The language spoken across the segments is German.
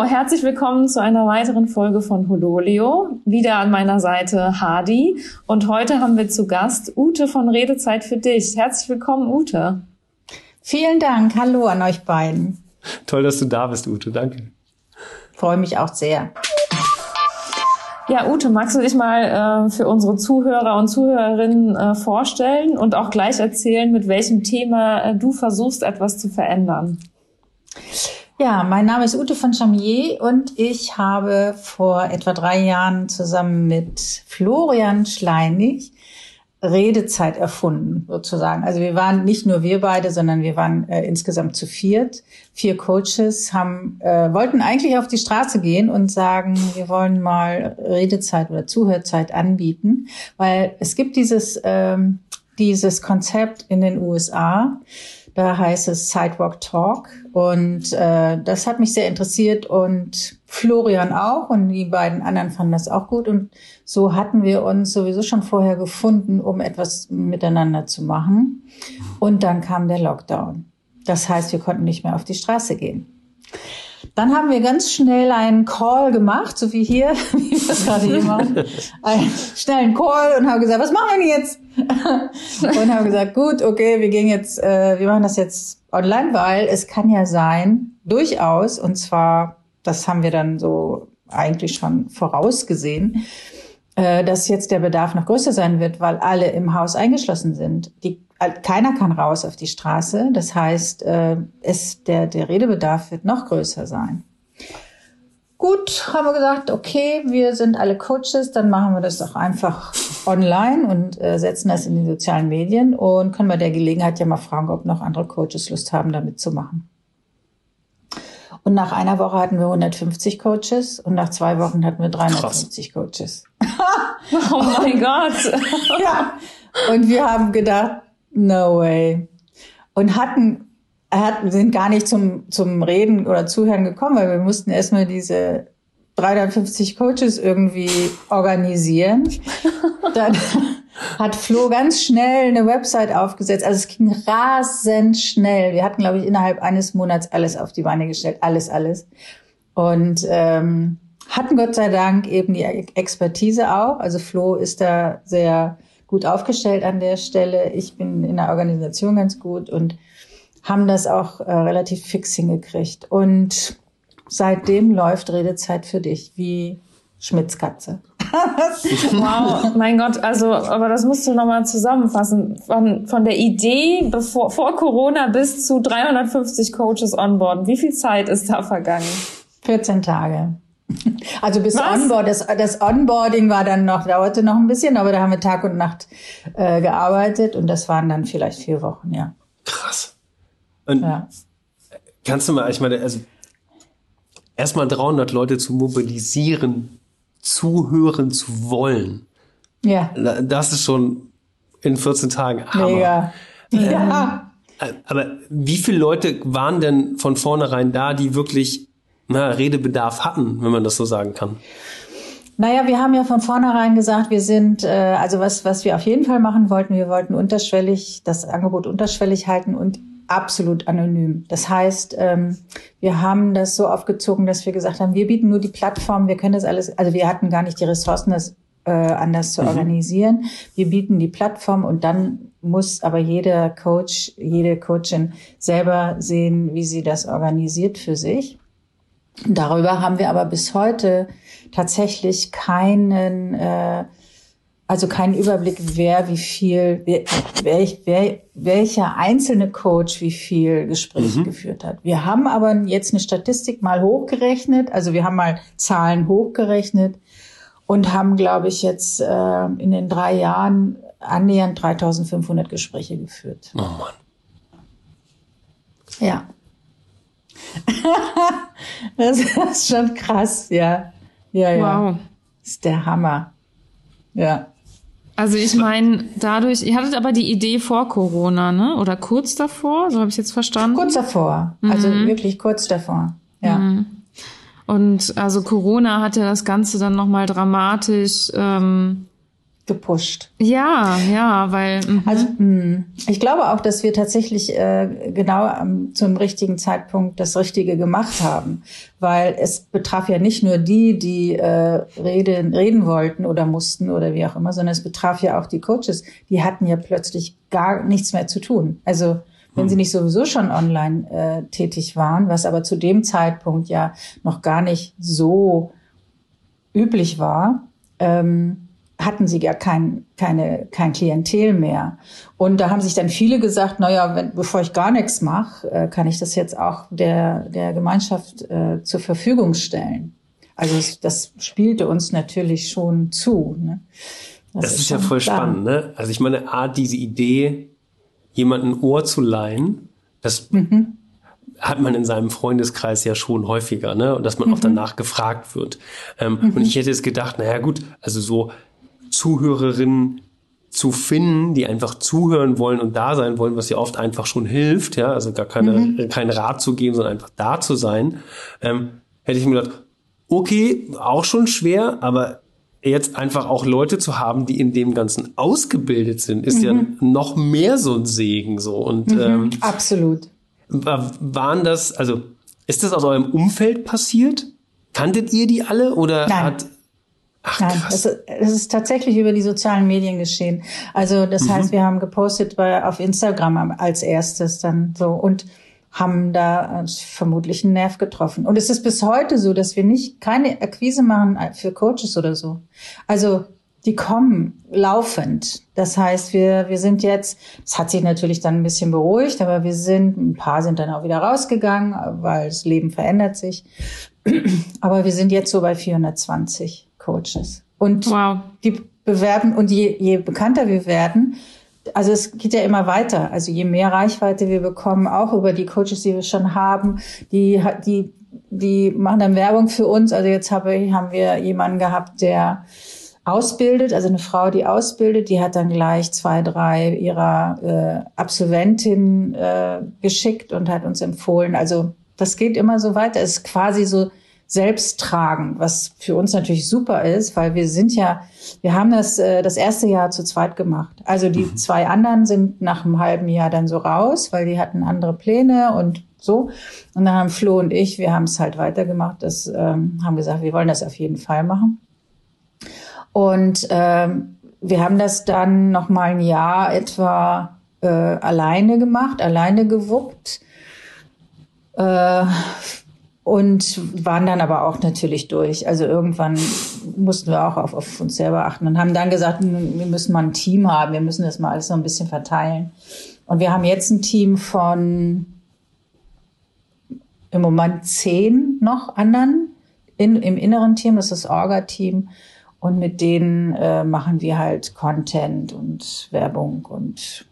So, herzlich willkommen zu einer weiteren Folge von Hololio. Wieder an meiner Seite Hadi. Und heute haben wir zu Gast Ute von Redezeit für dich. Herzlich willkommen, Ute. Vielen Dank. Hallo an euch beiden. Toll, dass du da bist, Ute. Danke. Freue mich auch sehr. Ja, Ute, magst du dich mal äh, für unsere Zuhörer und Zuhörerinnen äh, vorstellen und auch gleich erzählen, mit welchem Thema äh, du versuchst, etwas zu verändern? Ja, mein Name ist Ute von Chamier und ich habe vor etwa drei Jahren zusammen mit Florian Schleinig Redezeit erfunden, sozusagen. Also wir waren nicht nur wir beide, sondern wir waren äh, insgesamt zu viert. Vier Coaches haben, äh, wollten eigentlich auf die Straße gehen und sagen, wir wollen mal Redezeit oder Zuhörzeit anbieten, weil es gibt dieses, ähm, dieses Konzept in den USA, da heißt es Sidewalk Talk und äh, das hat mich sehr interessiert und Florian auch und die beiden anderen fanden das auch gut und so hatten wir uns sowieso schon vorher gefunden, um etwas miteinander zu machen und dann kam der Lockdown. Das heißt, wir konnten nicht mehr auf die Straße gehen. Dann haben wir ganz schnell einen Call gemacht, so wie hier, wie wir das gerade hier machen. Einen schnellen Call und haben gesagt, was machen wir denn jetzt? und haben gesagt, gut, okay, wir gehen jetzt, äh, wir machen das jetzt online, weil es kann ja sein, durchaus, und zwar, das haben wir dann so eigentlich schon vorausgesehen, äh, dass jetzt der Bedarf noch größer sein wird, weil alle im Haus eingeschlossen sind. Die keiner kann raus auf die Straße. Das heißt, äh, es, der, der Redebedarf wird noch größer sein. Gut, haben wir gesagt, okay, wir sind alle Coaches, dann machen wir das doch einfach online und äh, setzen das in die sozialen Medien und können bei der Gelegenheit ja mal fragen, ob noch andere Coaches Lust haben, damit zu machen. Und nach einer Woche hatten wir 150 Coaches und nach zwei Wochen hatten wir 350 Krass. Coaches. oh mein Gott. ja. Und wir haben gedacht, No way. Und hatten, hatten, sind gar nicht zum, zum Reden oder Zuhören gekommen, weil wir mussten erstmal diese 350 Coaches irgendwie organisieren. Dann hat Flo ganz schnell eine Website aufgesetzt. Also es ging rasend schnell. Wir hatten, glaube ich, innerhalb eines Monats alles auf die Beine gestellt. Alles, alles. Und ähm, hatten Gott sei Dank eben die Expertise auch. Also Flo ist da sehr gut aufgestellt an der Stelle. Ich bin in der Organisation ganz gut und haben das auch äh, relativ fix hingekriegt. Und seitdem läuft Redezeit für dich wie Schmitzkatze. wow, mein Gott, also, aber das musst du nochmal zusammenfassen. Von, von der Idee bevor, vor Corona bis zu 350 Coaches onboarden. Wie viel Zeit ist da vergangen? 14 Tage. Also bis Onboard, das, das Onboarding war dann noch, dauerte noch ein bisschen, aber da haben wir Tag und Nacht äh, gearbeitet und das waren dann vielleicht vier Wochen, ja. Krass. Und ja. kannst du mal, ich meine, also erstmal 300 Leute zu mobilisieren, zuhören zu wollen. Ja. Das ist schon in 14 Tagen Hammer. Mega. Ähm, ja. Aber wie viele Leute waren denn von vornherein da, die wirklich na, Redebedarf hatten, wenn man das so sagen kann? Naja, wir haben ja von vornherein gesagt, wir sind, äh, also was, was wir auf jeden Fall machen wollten, wir wollten unterschwellig, das Angebot unterschwellig halten und absolut anonym. Das heißt, ähm, wir haben das so aufgezogen, dass wir gesagt haben, wir bieten nur die Plattform, wir können das alles, also wir hatten gar nicht die Ressourcen, das äh, anders zu mhm. organisieren. Wir bieten die Plattform und dann muss aber jeder Coach, jede Coachin selber sehen, wie sie das organisiert für sich. Darüber haben wir aber bis heute tatsächlich keinen, äh, also keinen Überblick, wer wie viel, wer, wer, welcher einzelne Coach wie viel Gespräche mhm. geführt hat. Wir haben aber jetzt eine Statistik mal hochgerechnet, also wir haben mal Zahlen hochgerechnet und haben, glaube ich, jetzt äh, in den drei Jahren annähernd 3500 Gespräche geführt. Oh Mann. Ja. das ist schon krass, ja. Ja, ja. Wow. Das ist der Hammer. Ja. Also ich meine, dadurch, ihr hattet aber die Idee vor Corona, ne? Oder kurz davor, so habe ich jetzt verstanden. Kurz davor, also mhm. wirklich kurz davor, ja. Mhm. Und also Corona hat ja das Ganze dann nochmal dramatisch ähm, gepusht. Ja, ja, weil. Mhm. Also mh, ich glaube auch, dass wir tatsächlich äh, genau am, zum richtigen Zeitpunkt das Richtige gemacht haben, weil es betraf ja nicht nur die, die äh, reden, reden wollten oder mussten oder wie auch immer, sondern es betraf ja auch die Coaches. Die hatten ja plötzlich gar nichts mehr zu tun. Also wenn sie nicht sowieso schon online äh, tätig waren, was aber zu dem Zeitpunkt ja noch gar nicht so üblich war. Ähm, hatten sie ja kein, keine, kein Klientel mehr. Und da haben sich dann viele gesagt, na ja, wenn, bevor ich gar nichts mache, äh, kann ich das jetzt auch der, der Gemeinschaft äh, zur Verfügung stellen. Also das, das spielte uns natürlich schon zu. Ne? Das, das, ist, ist ja voll klar. spannend. Ne? Also ich meine, A, diese Idee, jemanden Ohr zu leihen, das mhm. hat man in seinem Freundeskreis ja schon häufiger, ne? Und dass man mhm. auch danach gefragt wird. Ähm, mhm. Und ich hätte jetzt gedacht, naja gut, also so Zuhörerinnen zu finden, die einfach zuhören wollen und da sein wollen, was ja oft einfach schon hilft, ja, also gar keine, mhm. keinen Rat zu geben, sondern einfach da zu sein, ähm, hätte ich mir gedacht, okay, auch schon schwer, aber jetzt einfach auch Leute zu haben, die in dem Ganzen ausgebildet sind, ist mhm. ja noch mehr so ein Segen so und mhm, ähm, absolut. Waren das, also ist das aus eurem Umfeld passiert? Kanntet ihr die alle oder Nein. hat Ach, Nein, es, es ist tatsächlich über die sozialen Medien geschehen. Also das mhm. heißt, wir haben gepostet bei, auf Instagram als erstes dann so und haben da vermutlich einen Nerv getroffen. Und es ist bis heute so, dass wir nicht keine Akquise machen für Coaches oder so. Also die kommen laufend. Das heißt, wir, wir sind jetzt, es hat sich natürlich dann ein bisschen beruhigt, aber wir sind, ein paar sind dann auch wieder rausgegangen, weil das Leben verändert sich. Aber wir sind jetzt so bei 420. Coaches. Und wow. die bewerben, und je, je bekannter wir werden, also es geht ja immer weiter. Also je mehr Reichweite wir bekommen, auch über die Coaches, die wir schon haben, die, die, die machen dann Werbung für uns. Also jetzt habe, haben wir jemanden gehabt, der ausbildet, also eine Frau, die ausbildet, die hat dann gleich zwei, drei ihrer äh, Absolventinnen äh, geschickt und hat uns empfohlen. Also das geht immer so weiter. Es ist quasi so selbst tragen, was für uns natürlich super ist, weil wir sind ja, wir haben das äh, das erste Jahr zu zweit gemacht. Also die mhm. zwei anderen sind nach einem halben Jahr dann so raus, weil die hatten andere Pläne und so. Und dann haben Flo und ich, wir haben es halt weitergemacht, das ähm, haben gesagt, wir wollen das auf jeden Fall machen. Und ähm, wir haben das dann noch mal ein Jahr etwa äh, alleine gemacht, alleine gewuppt. Äh, und waren dann aber auch natürlich durch. Also irgendwann mussten wir auch auf, auf uns selber achten und haben dann gesagt, wir müssen mal ein Team haben, wir müssen das mal alles so ein bisschen verteilen. Und wir haben jetzt ein Team von im Moment zehn noch anderen in, im inneren Team, das ist das Orga-Team. Und mit denen äh, machen wir halt Content und Werbung und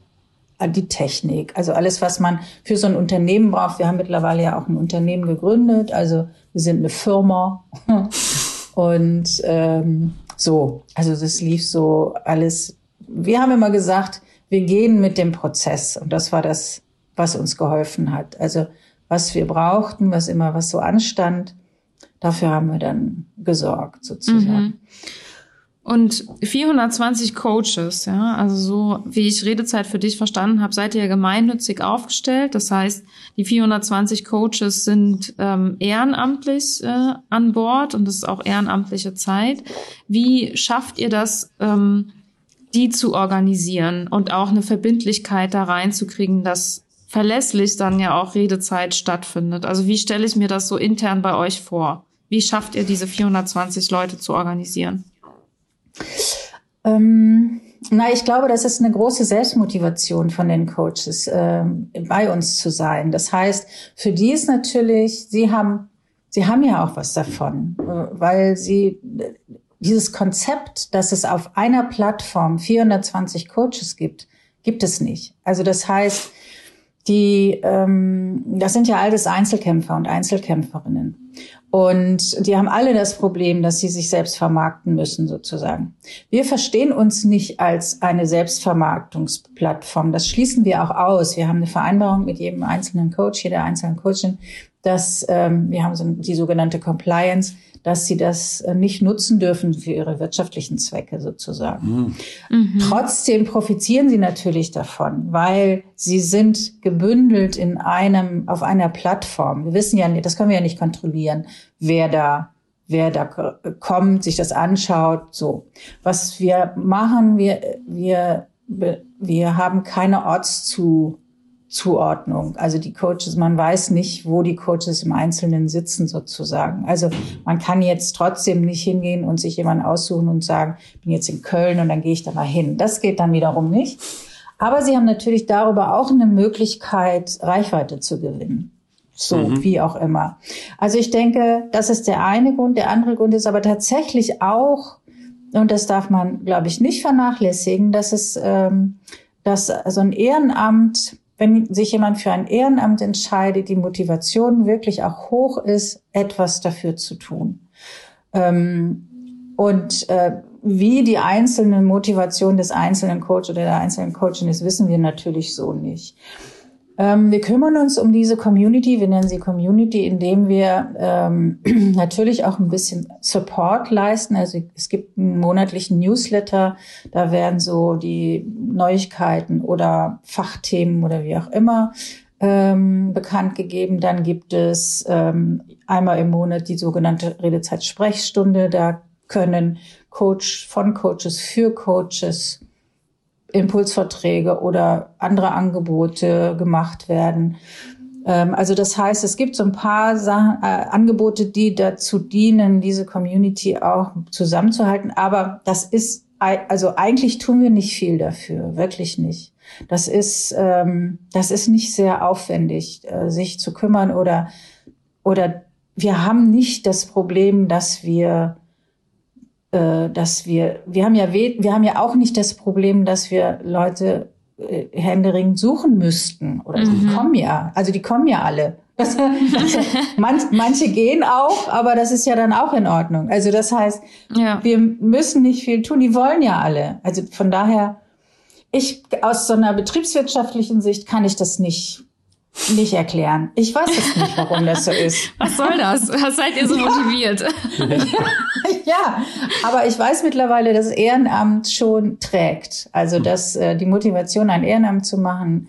die Technik, also alles, was man für so ein Unternehmen braucht. Wir haben mittlerweile ja auch ein Unternehmen gegründet, also wir sind eine Firma und ähm, so, also das lief so alles. Wir haben immer gesagt, wir gehen mit dem Prozess und das war das, was uns geholfen hat. Also was wir brauchten, was immer was so anstand, dafür haben wir dann gesorgt sozusagen. Mhm. Und 420 Coaches, ja, also so wie ich Redezeit für dich verstanden habe, seid ihr ja gemeinnützig aufgestellt. Das heißt, die 420 Coaches sind ähm, ehrenamtlich äh, an Bord und das ist auch ehrenamtliche Zeit. Wie schafft ihr das, ähm, die zu organisieren und auch eine Verbindlichkeit da reinzukriegen, dass verlässlich dann ja auch Redezeit stattfindet? Also wie stelle ich mir das so intern bei euch vor? Wie schafft ihr diese 420 Leute zu organisieren? Ähm, na, ich glaube, das ist eine große Selbstmotivation von den Coaches, äh, bei uns zu sein. Das heißt, für die ist natürlich, sie haben, sie haben ja auch was davon, äh, weil sie dieses Konzept, dass es auf einer Plattform 420 Coaches gibt, gibt es nicht. Also das heißt, die, ähm, das sind ja alles Einzelkämpfer und Einzelkämpferinnen. Und die haben alle das Problem, dass sie sich selbst vermarkten müssen, sozusagen. Wir verstehen uns nicht als eine Selbstvermarktungsplattform. Das schließen wir auch aus. Wir haben eine Vereinbarung mit jedem einzelnen Coach, jeder einzelnen Coachin, dass ähm, wir haben so die sogenannte Compliance, dass sie das äh, nicht nutzen dürfen für ihre wirtschaftlichen Zwecke sozusagen. Mhm. Trotzdem profitieren sie natürlich davon, weil sie sind gebündelt in einem, auf einer Plattform. Wir wissen ja nicht, das können wir ja nicht kontrollieren, wer da wer da kommt, sich das anschaut, so. Was wir machen, wir, wir, wir haben keine Ortszu, Zuordnung. Also die Coaches, man weiß nicht, wo die Coaches im Einzelnen sitzen sozusagen. Also man kann jetzt trotzdem nicht hingehen und sich jemanden aussuchen und sagen, ich bin jetzt in Köln und dann gehe ich da mal hin. Das geht dann wiederum nicht. Aber sie haben natürlich darüber auch eine Möglichkeit, Reichweite zu gewinnen. So, mhm. wie auch immer. Also ich denke, das ist der eine Grund. Der andere Grund ist aber tatsächlich auch, und das darf man, glaube ich, nicht vernachlässigen, dass es, ähm, dass so ein Ehrenamt wenn sich jemand für ein Ehrenamt entscheidet, die Motivation wirklich auch hoch ist, etwas dafür zu tun. Ähm, und äh, wie die einzelne Motivation des einzelnen Coach oder der einzelnen Coachin ist, wissen wir natürlich so nicht. Ähm, wir kümmern uns um diese Community, wir nennen sie Community, indem wir ähm, natürlich auch ein bisschen Support leisten. Also es gibt einen monatlichen Newsletter, da werden so die Neuigkeiten oder Fachthemen oder wie auch immer ähm, bekannt gegeben. Dann gibt es ähm, einmal im Monat die sogenannte Redezeit-Sprechstunde. Da können Coach von Coaches für Coaches Impulsverträge oder andere Angebote gemacht werden. Ähm, also das heißt, es gibt so ein paar Sachen, äh, Angebote, die dazu dienen, diese Community auch zusammenzuhalten. Aber das ist, also eigentlich tun wir nicht viel dafür, wirklich nicht. Das ist, ähm, das ist nicht sehr aufwendig, äh, sich zu kümmern oder, oder wir haben nicht das Problem, dass wir äh, dass wir, wir haben ja, wir haben ja auch nicht das Problem, dass wir Leute äh, händeringend suchen müssten. Oder mhm. die kommen ja, also die kommen ja alle. Manch, manche gehen auch, aber das ist ja dann auch in Ordnung. Also das heißt, ja. wir müssen nicht viel tun. Die wollen ja alle. Also von daher, ich aus so einer betriebswirtschaftlichen Sicht kann ich das nicht nicht erklären. Ich weiß es nicht, warum das so ist. Was soll das? Was seid ihr so ja. motiviert? ja, aber ich weiß mittlerweile, dass Ehrenamt schon trägt. Also, dass äh, die Motivation, ein Ehrenamt zu machen,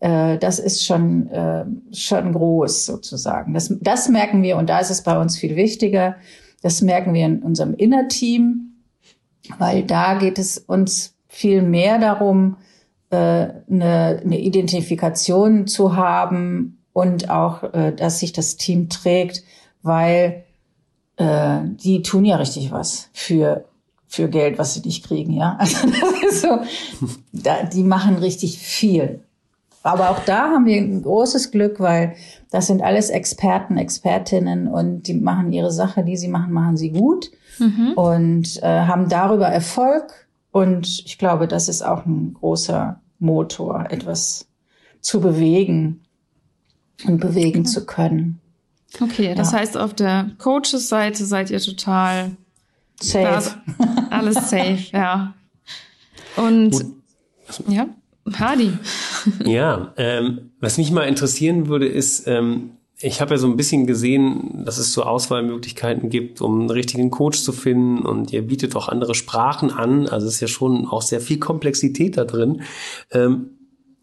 äh, das ist schon, äh, schon groß sozusagen. Das, das merken wir und da ist es bei uns viel wichtiger. Das merken wir in unserem Innerteam, weil da geht es uns viel mehr darum, äh, eine, eine Identifikation zu haben und auch, äh, dass sich das Team trägt, weil äh, die tun ja richtig was für für Geld, was sie nicht kriegen, ja. Also das ist so, da, die machen richtig viel. Aber auch da haben wir ein großes Glück, weil das sind alles Experten, Expertinnen und die machen ihre Sache, die sie machen, machen sie gut mhm. und äh, haben darüber Erfolg. Und ich glaube, das ist auch ein großer Motor, etwas zu bewegen und bewegen okay. zu können. Okay, das ja. heißt, auf der Coaches-Seite seid ihr total safe. alles safe, ja. Und Gut. ja, Hardy. Ja, ähm, was mich mal interessieren würde, ist, ähm, ich habe ja so ein bisschen gesehen, dass es so Auswahlmöglichkeiten gibt, um einen richtigen Coach zu finden und ihr bietet auch andere Sprachen an. Also es ist ja schon auch sehr viel Komplexität da drin. Ähm,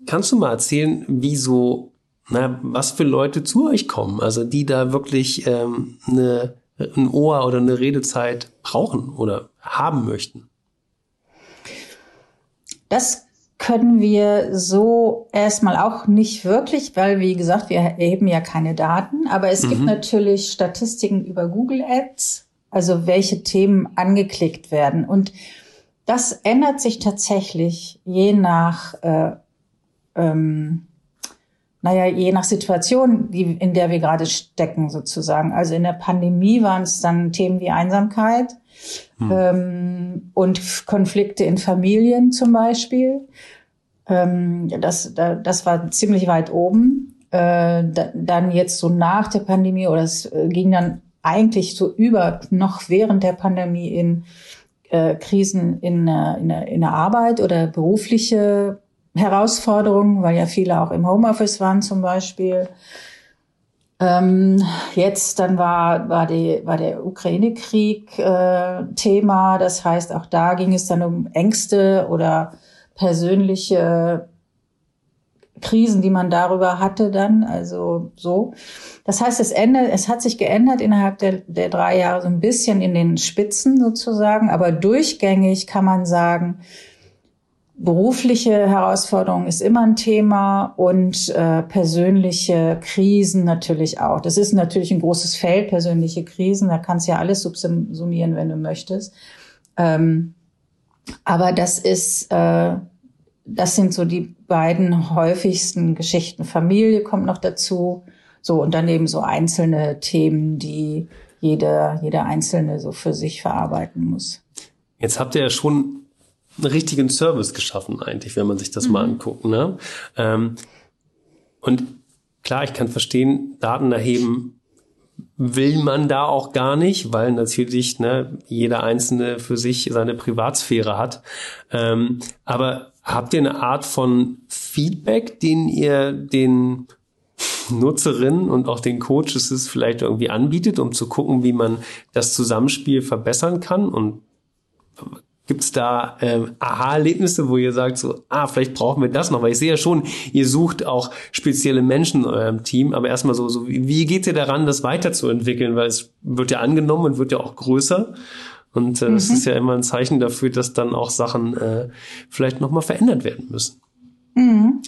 kannst du mal erzählen, wie so, na, was für Leute zu euch kommen? Also die da wirklich ähm, eine, ein Ohr oder eine Redezeit brauchen oder haben möchten? Das können wir so erstmal auch nicht wirklich, weil wie gesagt, wir erheben ja keine Daten, aber es mhm. gibt natürlich Statistiken über Google Ads, also welche Themen angeklickt werden. Und das ändert sich tatsächlich je nach, äh, ähm, naja, je nach Situation, die, in der wir gerade stecken sozusagen. Also in der Pandemie waren es dann Themen wie Einsamkeit hm. ähm, und Konflikte in Familien zum Beispiel. Ähm, das, das war ziemlich weit oben. Äh, dann jetzt so nach der Pandemie oder es äh, ging dann eigentlich so über noch während der Pandemie in äh, Krisen in, äh, in, in der Arbeit oder berufliche Herausforderungen, weil ja viele auch im Homeoffice waren zum Beispiel. Ähm, jetzt dann war, war, die, war der Ukraine-Krieg äh, Thema. Das heißt, auch da ging es dann um Ängste oder persönliche Krisen, die man darüber hatte dann, also so. Das heißt, es ändert, es hat sich geändert innerhalb der, der drei Jahre so ein bisschen in den Spitzen sozusagen, aber durchgängig kann man sagen, berufliche Herausforderung ist immer ein Thema und äh, persönliche Krisen natürlich auch. Das ist natürlich ein großes Feld, persönliche Krisen. Da kannst du ja alles subsumieren, wenn du möchtest. Ähm, aber das ist, äh, das sind so die beiden häufigsten Geschichten. Familie kommt noch dazu. So, und daneben so einzelne Themen, die jeder, jeder Einzelne so für sich verarbeiten muss. Jetzt habt ihr ja schon einen richtigen Service geschaffen eigentlich, wenn man sich das mhm. mal anguckt. Ne? Ähm, und klar, ich kann verstehen, Daten erheben will man da auch gar nicht, weil natürlich ne, jeder Einzelne für sich seine Privatsphäre hat. Ähm, aber habt ihr eine Art von Feedback, den ihr den Nutzerinnen und auch den Coaches es vielleicht irgendwie anbietet, um zu gucken, wie man das Zusammenspiel verbessern kann? Und Gibt es da ähm, Aha-Erlebnisse, wo ihr sagt, so, ah, vielleicht brauchen wir das noch? Weil ich sehe ja schon, ihr sucht auch spezielle Menschen in eurem Team, aber erstmal so, so wie geht ihr daran, das weiterzuentwickeln? Weil es wird ja angenommen und wird ja auch größer. Und äh, mhm. ist ja immer ein Zeichen dafür, dass dann auch Sachen äh, vielleicht nochmal verändert werden müssen. Mhm.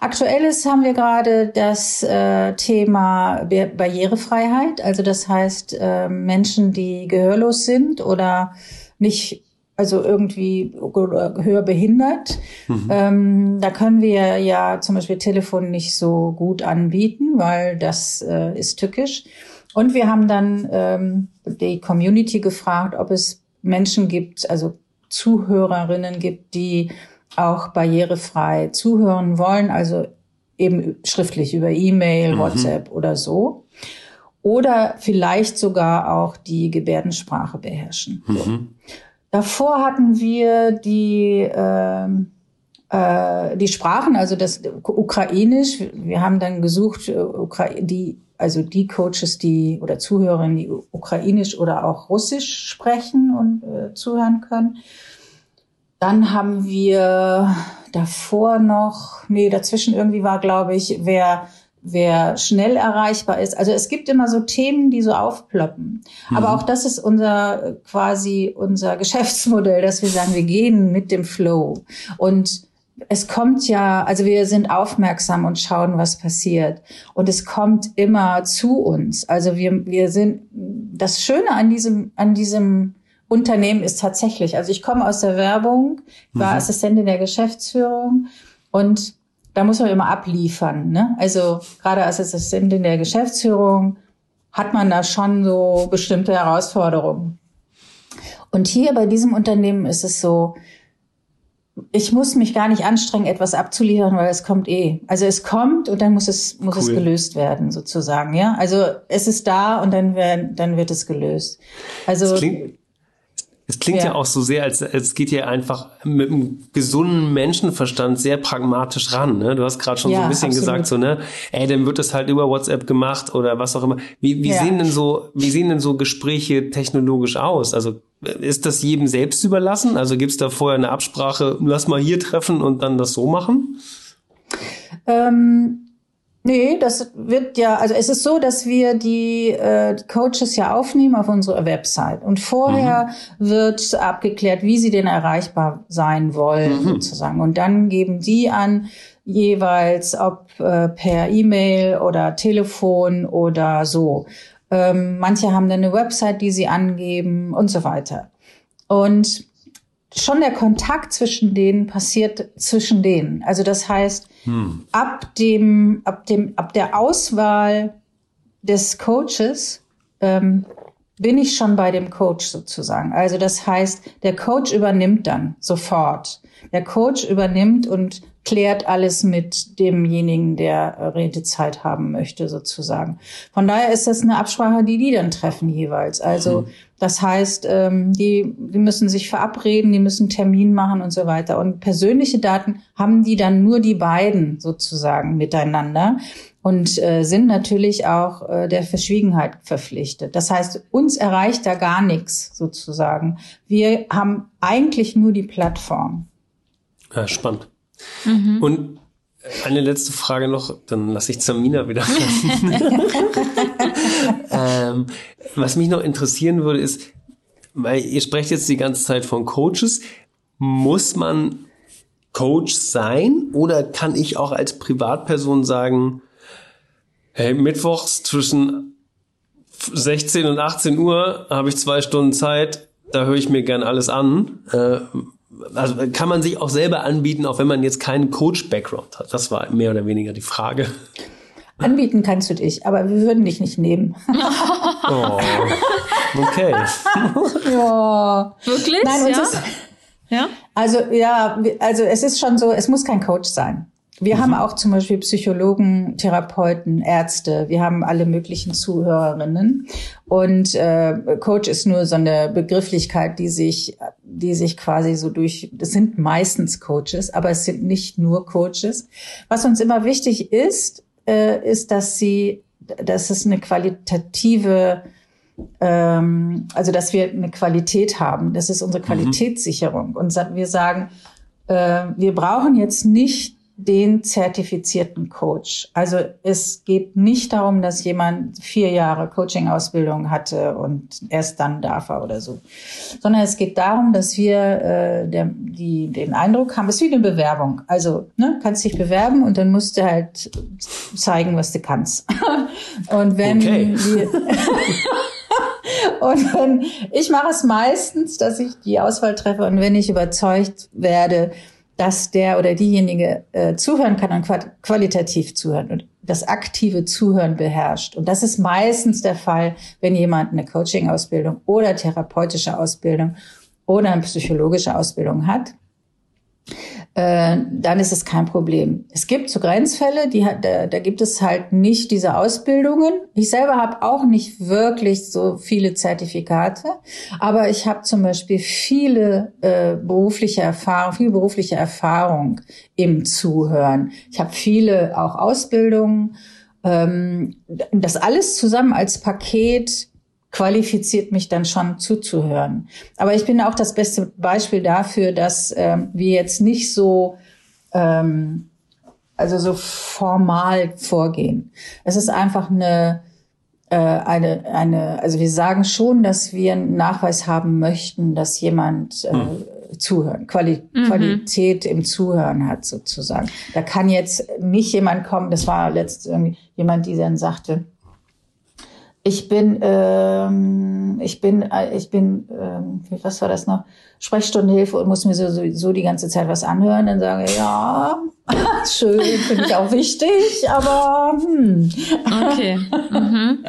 Aktuelles haben wir gerade das äh, Thema Barrierefreiheit. Also das heißt, äh, Menschen, die gehörlos sind oder nicht also irgendwie höher behindert. Mhm. Ähm, da können wir ja zum Beispiel Telefon nicht so gut anbieten, weil das äh, ist tückisch. Und wir haben dann ähm, die Community gefragt, ob es Menschen gibt, also Zuhörerinnen gibt, die auch barrierefrei zuhören wollen, also eben schriftlich über E-Mail, mhm. WhatsApp oder so. Oder vielleicht sogar auch die Gebärdensprache beherrschen. Mhm. Davor hatten wir die, äh, äh, die Sprachen, also das Ukrainisch. Wir haben dann gesucht, äh, die, also die Coaches, die oder Zuhörerinnen, die Ukrainisch oder auch Russisch sprechen und äh, zuhören können. Dann haben wir davor noch, nee, dazwischen irgendwie war, glaube ich, wer wer schnell erreichbar ist. Also es gibt immer so Themen, die so aufploppen. Mhm. Aber auch das ist unser quasi unser Geschäftsmodell, dass wir sagen, wir gehen mit dem Flow. Und es kommt ja, also wir sind aufmerksam und schauen, was passiert. Und es kommt immer zu uns. Also wir, wir sind, das Schöne an diesem, an diesem Unternehmen ist tatsächlich, also ich komme aus der Werbung, war mhm. Assistentin der Geschäftsführung und da muss man immer abliefern. Ne? Also gerade als Assistentin der Geschäftsführung hat man da schon so bestimmte Herausforderungen. Und hier bei diesem Unternehmen ist es so, ich muss mich gar nicht anstrengen, etwas abzuliefern, weil es kommt eh. Also es kommt und dann muss es muss cool. es gelöst werden sozusagen, ja. Also es ist da und dann werden dann wird es gelöst. Also das klingt, es klingt ja. ja. auch so sehr, als, als geht ihr einfach mit einem gesunden Menschenverstand sehr pragmatisch ran. Ne? Du hast gerade schon ja, so ein bisschen absolut. gesagt, so ne, ey, dann wird das halt über WhatsApp gemacht oder was auch immer. Wie, wie ja. sehen denn so, wie sehen denn so Gespräche technologisch aus? Also ist das jedem selbst überlassen? Also gibt's da vorher eine Absprache, lass mal hier treffen und dann das so machen? Ähm Nee, das wird ja, also es ist so, dass wir die äh, Coaches ja aufnehmen auf unsere Website und vorher mhm. wird abgeklärt, wie sie denn erreichbar sein wollen mhm. sozusagen und dann geben die an jeweils, ob äh, per E-Mail oder Telefon oder so. Ähm, manche haben dann eine Website, die sie angeben und so weiter. Und schon der Kontakt zwischen denen passiert zwischen denen. Also das heißt, hm. ab dem, ab dem, ab der Auswahl des Coaches ähm, bin ich schon bei dem Coach sozusagen. Also das heißt, der Coach übernimmt dann sofort. Der Coach übernimmt und klärt alles mit demjenigen, der Redezeit haben möchte, sozusagen. Von daher ist das eine Absprache, die die dann treffen jeweils. Also mhm. Das heißt, ähm, die, die müssen sich verabreden, die müssen Termin machen und so weiter. Und persönliche Daten haben die dann nur die beiden sozusagen miteinander und äh, sind natürlich auch äh, der Verschwiegenheit verpflichtet. Das heißt, uns erreicht da gar nichts sozusagen. Wir haben eigentlich nur die Plattform. Ja, spannend. Mhm. Und eine letzte Frage noch, dann lasse ich Zamina wieder. ähm, was mich noch interessieren würde, ist, weil ihr sprecht jetzt die ganze Zeit von Coaches, muss man Coach sein oder kann ich auch als Privatperson sagen, hey, mittwochs zwischen 16 und 18 Uhr habe ich zwei Stunden Zeit, da höre ich mir gern alles an. Äh, also kann man sich auch selber anbieten, auch wenn man jetzt keinen Coach-Background hat? Das war mehr oder weniger die Frage. Anbieten kannst du dich, aber wir würden dich nicht nehmen. oh, okay. ja. Wirklich? Nein, ja? Ist, ja? Also ja, also es ist schon so, es muss kein Coach sein. Wir mhm. haben auch zum Beispiel Psychologen, Therapeuten, Ärzte. Wir haben alle möglichen Zuhörerinnen. Und äh, Coach ist nur so eine Begrifflichkeit, die sich, die sich quasi so durch, das sind meistens Coaches, aber es sind nicht nur Coaches. Was uns immer wichtig ist, äh, ist, dass sie, dass es eine qualitative ähm, also dass wir eine Qualität haben. Das ist unsere mhm. Qualitätssicherung. Und wir sagen, äh, wir brauchen jetzt nicht den zertifizierten Coach. Also es geht nicht darum, dass jemand vier Jahre Coaching-Ausbildung hatte und erst dann darf er oder so, sondern es geht darum, dass wir äh, der, die, den Eindruck haben, es ist wie eine Bewerbung. Also ne, kannst dich bewerben und dann musst du halt zeigen, was du kannst. und wenn okay. wir Und wenn, ich mache es meistens, dass ich die Auswahl treffe und wenn ich überzeugt werde, dass der oder diejenige äh, zuhören kann und qualitativ zuhören und das aktive Zuhören beherrscht. Und das ist meistens der Fall, wenn jemand eine Coaching-Ausbildung oder therapeutische Ausbildung oder eine psychologische Ausbildung hat äh, dann ist es kein Problem. Es gibt so Grenzfälle, die, da, da gibt es halt nicht diese Ausbildungen. Ich selber habe auch nicht wirklich so viele Zertifikate, aber ich habe zum Beispiel viele äh, berufliche Erfahrung, viel berufliche Erfahrung im Zuhören. Ich habe viele auch Ausbildungen. Ähm, das alles zusammen als Paket qualifiziert mich dann schon zuzuhören. Aber ich bin auch das beste Beispiel dafür, dass ähm, wir jetzt nicht so ähm, also so formal vorgehen. Es ist einfach eine äh, eine eine also wir sagen schon, dass wir einen Nachweis haben möchten, dass jemand äh, hm. Zuhören, Quali mhm. Qualität im Zuhören hat sozusagen. Da kann jetzt nicht jemand kommen, das war letztens irgendwie jemand, die dann sagte, ich bin, ähm, ich bin, äh, ich bin, ähm, was war das noch? Sprechstundenhilfe und muss mir so, so, so die ganze Zeit was anhören. Dann sage ich, ja, schön, finde ich auch wichtig, aber hm. Okay. Mhm.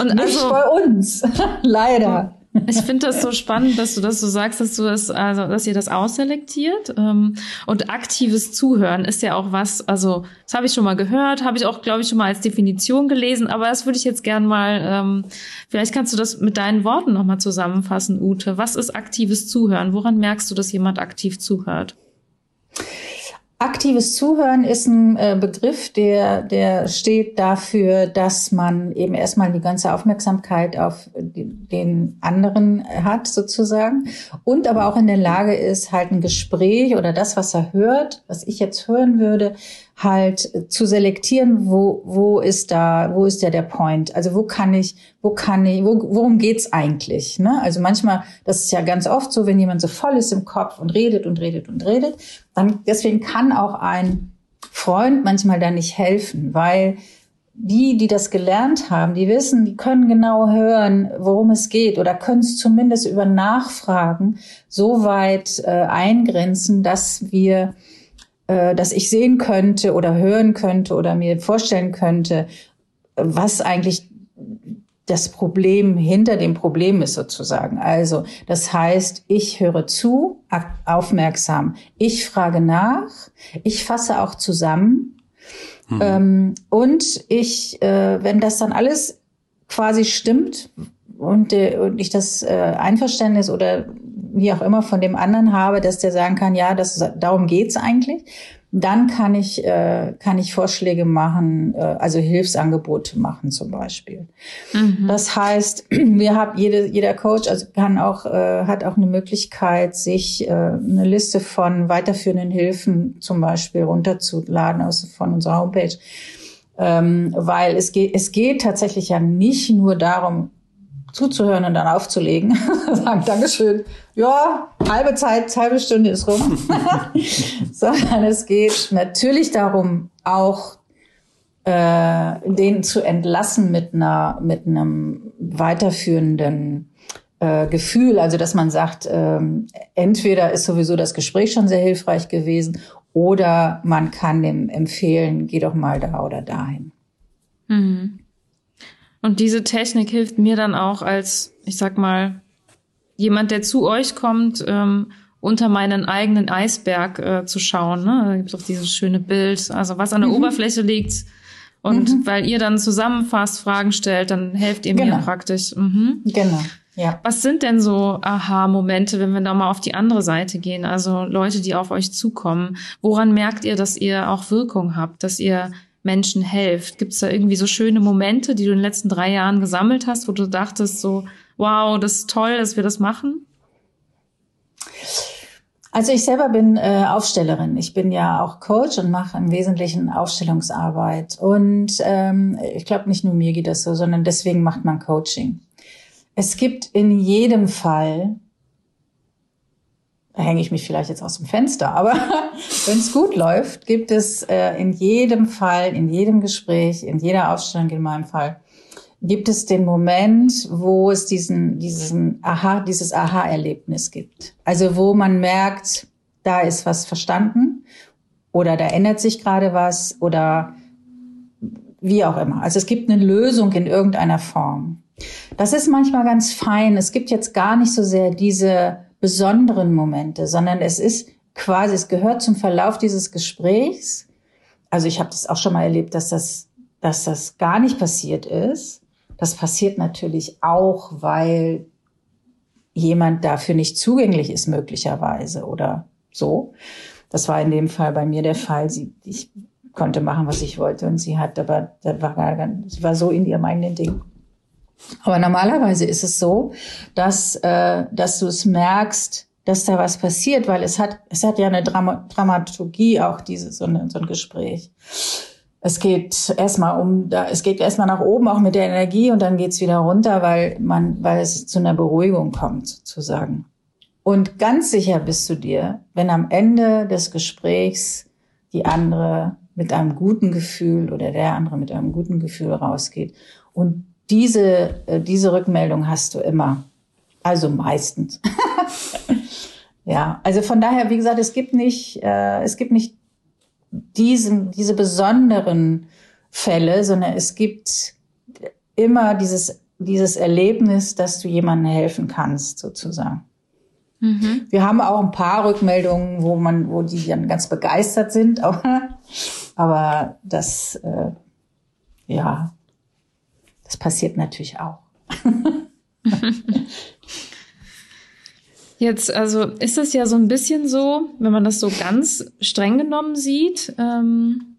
Und Nicht also, bei uns, leider. Ich finde das so spannend, dass du das so sagst, dass du das, also dass ihr das ausselektiert. Ähm, und aktives Zuhören ist ja auch was, also das habe ich schon mal gehört, habe ich auch, glaube ich, schon mal als Definition gelesen, aber das würde ich jetzt gern mal, ähm, vielleicht kannst du das mit deinen Worten nochmal zusammenfassen, Ute. Was ist aktives Zuhören? Woran merkst du, dass jemand aktiv zuhört? Aktives Zuhören ist ein äh, Begriff, der, der steht dafür, dass man eben erstmal die ganze Aufmerksamkeit auf den anderen hat, sozusagen, und aber auch in der Lage ist, halt ein Gespräch oder das, was er hört, was ich jetzt hören würde, halt zu selektieren, wo, wo ist da, wo ist der der Point? Also wo kann ich, wo kann ich, wo, worum geht's eigentlich? Ne? Also manchmal, das ist ja ganz oft so, wenn jemand so voll ist im Kopf und redet und redet und redet, dann deswegen kann auch ein Freund manchmal da nicht helfen, weil die, die das gelernt haben, die wissen, die können genau hören, worum es geht oder können es zumindest über Nachfragen so weit äh, eingrenzen, dass wir äh, dass ich sehen könnte oder hören könnte oder mir vorstellen könnte, was eigentlich das Problem hinter dem Problem ist sozusagen. Also das heißt, ich höre zu, aufmerksam, ich frage nach, ich fasse auch zusammen mhm. ähm, und ich, äh, wenn das dann alles quasi stimmt, und, äh, und ich das äh, Einverständnis oder wie auch immer von dem anderen habe, dass der sagen kann, ja, das, darum geht's eigentlich, dann kann ich, äh, kann ich Vorschläge machen, äh, also Hilfsangebote machen zum Beispiel. Mhm. Das heißt, wir haben jede, jeder Coach also kann auch, äh, hat auch eine Möglichkeit, sich äh, eine Liste von weiterführenden Hilfen zum Beispiel runterzuladen aus von unserer Homepage. Ähm, weil es geht, es geht tatsächlich ja nicht nur darum, zuzuhören und dann aufzulegen. Sagen Dankeschön. Ja, halbe Zeit, halbe Stunde ist rum. Sondern es geht natürlich darum, auch äh, den zu entlassen mit einer mit einem weiterführenden äh, Gefühl. Also dass man sagt, ähm, entweder ist sowieso das Gespräch schon sehr hilfreich gewesen oder man kann dem empfehlen, geh doch mal da oder dahin. Mhm. Und diese Technik hilft mir dann auch als, ich sag mal, jemand, der zu euch kommt, ähm, unter meinen eigenen Eisberg äh, zu schauen. Ne? Da gibt auch dieses schöne Bild, also was an der mhm. Oberfläche liegt. Und mhm. weil ihr dann zusammenfasst, Fragen stellt, dann helft ihr genau. mir praktisch. Mhm. Genau. Ja. Was sind denn so Aha-Momente, wenn wir da mal auf die andere Seite gehen? Also Leute, die auf euch zukommen. Woran merkt ihr, dass ihr auch Wirkung habt, dass ihr Menschen helft? Gibt es da irgendwie so schöne Momente, die du in den letzten drei Jahren gesammelt hast, wo du dachtest so, wow, das ist toll, dass wir das machen? Also ich selber bin äh, Aufstellerin. Ich bin ja auch Coach und mache im Wesentlichen Aufstellungsarbeit. Und ähm, ich glaube, nicht nur mir geht das so, sondern deswegen macht man Coaching. Es gibt in jedem Fall da hänge ich mich vielleicht jetzt aus dem Fenster, aber wenn es gut läuft, gibt es äh, in jedem Fall, in jedem Gespräch, in jeder Ausstellung in meinem Fall, gibt es den Moment, wo es diesen, diesen Aha, dieses Aha-Erlebnis gibt. Also wo man merkt, da ist was verstanden oder da ändert sich gerade was oder wie auch immer. Also es gibt eine Lösung in irgendeiner Form. Das ist manchmal ganz fein. Es gibt jetzt gar nicht so sehr diese besonderen Momente, sondern es ist quasi, es gehört zum Verlauf dieses Gesprächs. Also ich habe das auch schon mal erlebt, dass das, dass das gar nicht passiert ist. Das passiert natürlich auch, weil jemand dafür nicht zugänglich ist, möglicherweise oder so. Das war in dem Fall bei mir der Fall. Sie, ich konnte machen, was ich wollte und sie hat aber, das war, gar, sie war so in ihrem eigenen Ding. Aber normalerweise ist es so, dass, äh, dass du es merkst, dass da was passiert, weil es hat, es hat ja eine Drama Dramaturgie auch diese, so, eine, so ein Gespräch. Es geht erstmal um, da, es geht erstmal nach oben auch mit der Energie und dann geht's wieder runter, weil man, weil es zu einer Beruhigung kommt, sozusagen. Und ganz sicher bist du dir, wenn am Ende des Gesprächs die andere mit einem guten Gefühl oder der andere mit einem guten Gefühl rausgeht und diese, äh, diese Rückmeldung hast du immer. Also meistens. ja, also von daher, wie gesagt, es gibt nicht, äh, es gibt nicht diesen, diese besonderen Fälle, sondern es gibt immer dieses, dieses Erlebnis, dass du jemandem helfen kannst, sozusagen. Mhm. Wir haben auch ein paar Rückmeldungen, wo man, wo die dann ganz begeistert sind, aber, aber das, äh, ja, das passiert natürlich auch. Jetzt, also ist es ja so ein bisschen so, wenn man das so ganz streng genommen sieht, ähm,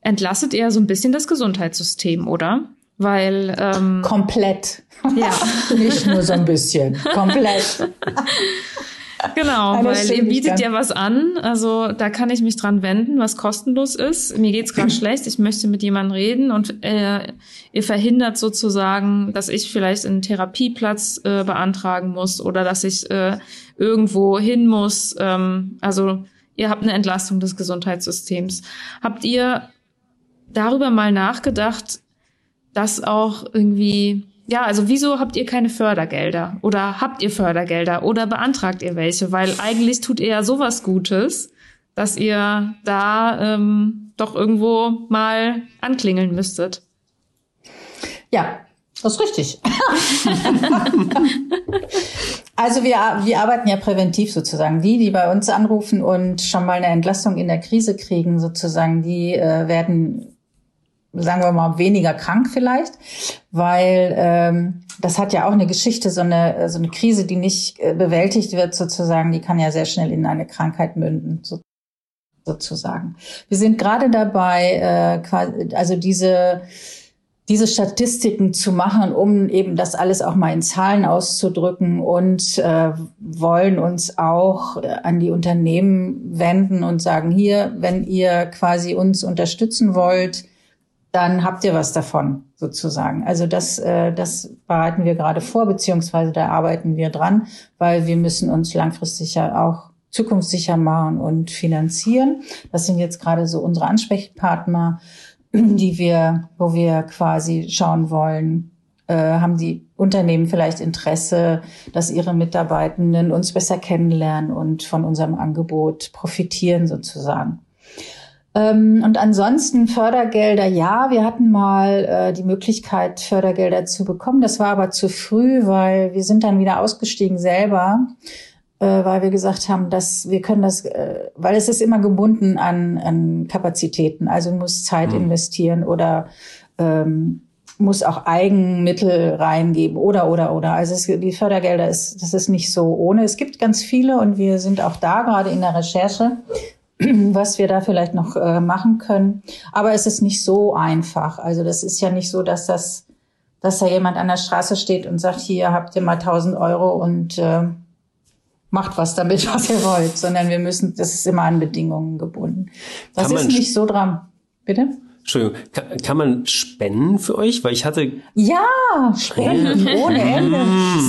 entlastet eher so ein bisschen das Gesundheitssystem, oder? Weil ähm, komplett. Ja. Nicht nur so ein bisschen. Komplett. Genau, Eine weil ihr bietet ja was an. Also da kann ich mich dran wenden, was kostenlos ist. Mir geht's gerade schlecht, ich möchte mit jemandem reden und äh, ihr verhindert sozusagen, dass ich vielleicht einen Therapieplatz äh, beantragen muss oder dass ich äh, irgendwo hin muss. Ähm, also ihr habt eine Entlastung des Gesundheitssystems. Habt ihr darüber mal nachgedacht, dass auch irgendwie ja, also wieso habt ihr keine Fördergelder? Oder habt ihr Fördergelder? Oder beantragt ihr welche? Weil eigentlich tut ihr ja sowas Gutes, dass ihr da ähm, doch irgendwo mal anklingeln müsstet. Ja, das ist richtig. also wir, wir arbeiten ja präventiv sozusagen. Die, die bei uns anrufen und schon mal eine Entlassung in der Krise kriegen, sozusagen, die äh, werden sagen wir mal, weniger krank vielleicht, weil ähm, das hat ja auch eine Geschichte, so eine, so eine Krise, die nicht äh, bewältigt wird sozusagen, die kann ja sehr schnell in eine Krankheit münden. So, sozusagen. Wir sind gerade dabei, äh, quasi, also diese diese Statistiken zu machen, um eben das alles auch mal in Zahlen auszudrücken und äh, wollen uns auch äh, an die Unternehmen wenden und sagen, hier, wenn ihr quasi uns unterstützen wollt, dann habt ihr was davon sozusagen. Also das, äh, das bereiten wir gerade vor, beziehungsweise da arbeiten wir dran, weil wir müssen uns langfristig ja auch zukunftssicher machen und finanzieren. Das sind jetzt gerade so unsere Ansprechpartner die wir, wo wir quasi schauen wollen, äh, haben die Unternehmen vielleicht Interesse, dass ihre Mitarbeitenden uns besser kennenlernen und von unserem Angebot profitieren sozusagen. Ähm, und ansonsten Fördergelder, ja, wir hatten mal äh, die Möglichkeit, Fördergelder zu bekommen. Das war aber zu früh, weil wir sind dann wieder ausgestiegen selber äh, weil wir gesagt haben, dass wir können das, äh, weil es ist immer gebunden an, an Kapazitäten. Also muss Zeit mhm. investieren oder ähm, muss auch Eigenmittel reingeben oder oder oder. Also es, die Fördergelder ist, das ist nicht so ohne. Es gibt ganz viele und wir sind auch da gerade in der Recherche, was wir da vielleicht noch äh, machen können. Aber es ist nicht so einfach. Also das ist ja nicht so, dass das, dass da jemand an der Straße steht und sagt, hier habt ihr mal 1000 Euro und äh, macht was damit, was ihr wollt, sondern wir müssen, das ist immer an Bedingungen gebunden. Das ist nicht so dran. Bitte? Entschuldigung, kann, kann, man spenden für euch? Weil ich hatte. Ja, spenden ohne Ende.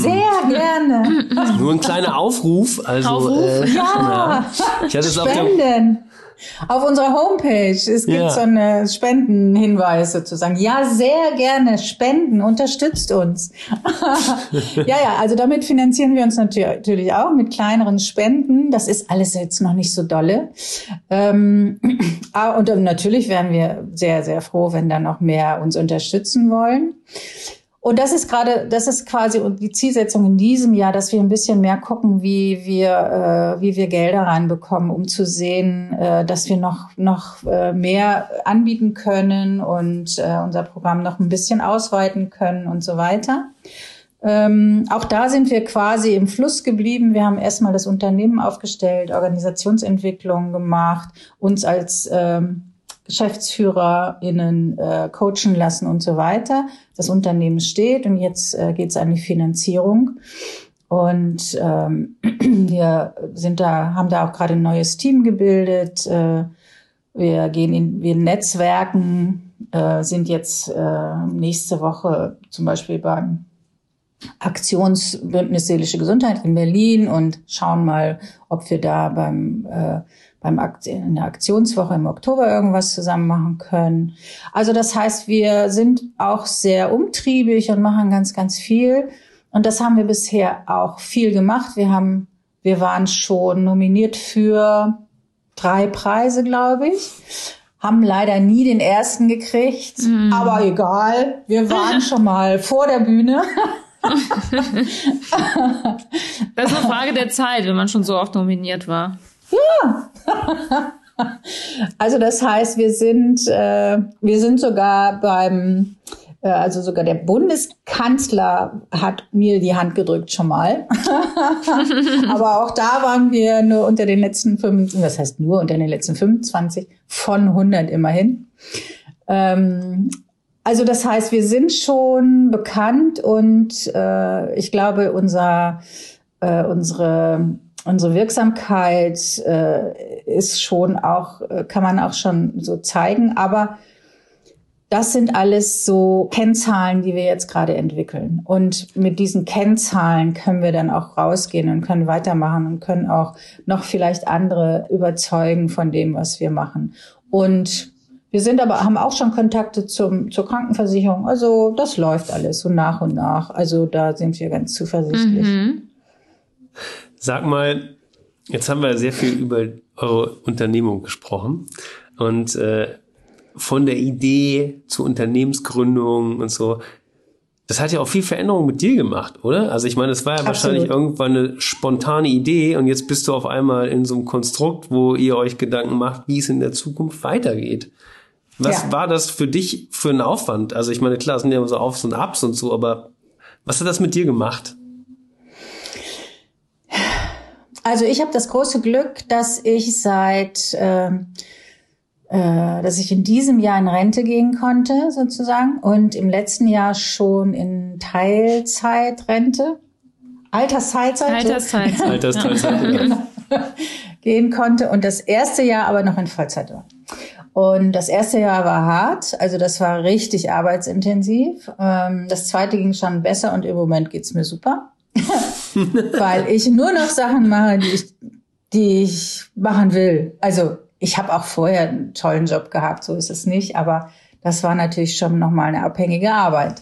Sehr gerne. Nur ein kleiner Aufruf. Also, Aufruf? Äh, ja. ja. Ich hatte es spenden. Auf der, auf unserer Homepage, es gibt ja. so eine Spendenhinweis sozusagen. Ja, sehr gerne spenden, unterstützt uns. ja, ja, also damit finanzieren wir uns natürlich auch mit kleineren Spenden. Das ist alles jetzt noch nicht so dolle. Ähm, ah, und natürlich wären wir sehr, sehr froh, wenn da noch mehr uns unterstützen wollen. Und das ist gerade, das ist quasi die Zielsetzung in diesem Jahr, dass wir ein bisschen mehr gucken, wie wir, äh, wie wir Gelder reinbekommen, um zu sehen, äh, dass wir noch noch äh, mehr anbieten können und äh, unser Programm noch ein bisschen ausweiten können und so weiter. Ähm, auch da sind wir quasi im Fluss geblieben. Wir haben erstmal das Unternehmen aufgestellt, Organisationsentwicklung gemacht, uns als ähm, GeschäftsführerInnen äh, coachen lassen und so weiter. Das Unternehmen steht und jetzt äh, geht es an die Finanzierung. Und ähm, wir sind da, haben da auch gerade ein neues Team gebildet. Äh, wir gehen in, wir Netzwerken, äh, sind jetzt äh, nächste Woche zum Beispiel beim Aktionsbündnis Seelische Gesundheit in Berlin und schauen mal, ob wir da beim äh, beim Akt in der Aktionswoche im Oktober irgendwas zusammen machen können. Also das heißt, wir sind auch sehr umtriebig und machen ganz, ganz viel. Und das haben wir bisher auch viel gemacht. Wir haben, wir waren schon nominiert für drei Preise, glaube ich. Haben leider nie den ersten gekriegt, mm. aber egal. Wir waren schon mal vor der Bühne. das ist eine Frage der Zeit, wenn man schon so oft nominiert war. Ja. also das heißt, wir sind, äh, wir sind sogar beim, äh, also sogar der Bundeskanzler hat mir die Hand gedrückt schon mal. Aber auch da waren wir nur unter den letzten 25, das heißt nur unter den letzten 25 von 100 immerhin. Ähm, also das heißt, wir sind schon bekannt und äh, ich glaube, unser, äh, unsere unsere Wirksamkeit äh, ist schon auch, äh, kann man auch schon so zeigen. Aber das sind alles so Kennzahlen, die wir jetzt gerade entwickeln. Und mit diesen Kennzahlen können wir dann auch rausgehen und können weitermachen und können auch noch vielleicht andere überzeugen von dem, was wir machen. Und wir sind aber, haben auch schon Kontakte zum, zur Krankenversicherung. Also das läuft alles so nach und nach. Also da sind wir ganz zuversichtlich. Mhm. Sag mal, jetzt haben wir sehr viel über eure Unternehmung gesprochen und äh, von der Idee zur Unternehmensgründung und so. Das hat ja auch viel Veränderung mit dir gemacht, oder? Also ich meine, es war ja Absolut. wahrscheinlich irgendwann eine spontane Idee und jetzt bist du auf einmal in so einem Konstrukt, wo ihr euch Gedanken macht, wie es in der Zukunft weitergeht. Was ja. war das für dich für ein Aufwand? Also ich meine, klar, es sind ja immer so Aufs und Abs und so, aber was hat das mit dir gemacht? Also ich habe das große Glück, dass ich seit, äh, äh, dass ich in diesem Jahr in Rente gehen konnte sozusagen und im letzten Jahr schon in Teilzeitrente, Altersteilzeit, Altersteilzeit, Altersteilzeit gehen konnte und das erste Jahr aber noch in Vollzeit war. Und das erste Jahr war hart, also das war richtig arbeitsintensiv. Ähm, das zweite ging schon besser und im Moment geht's mir super, weil ich nur noch Sachen mache, die ich, die ich machen will. Also ich habe auch vorher einen tollen Job gehabt, so ist es nicht, aber das war natürlich schon nochmal eine abhängige Arbeit.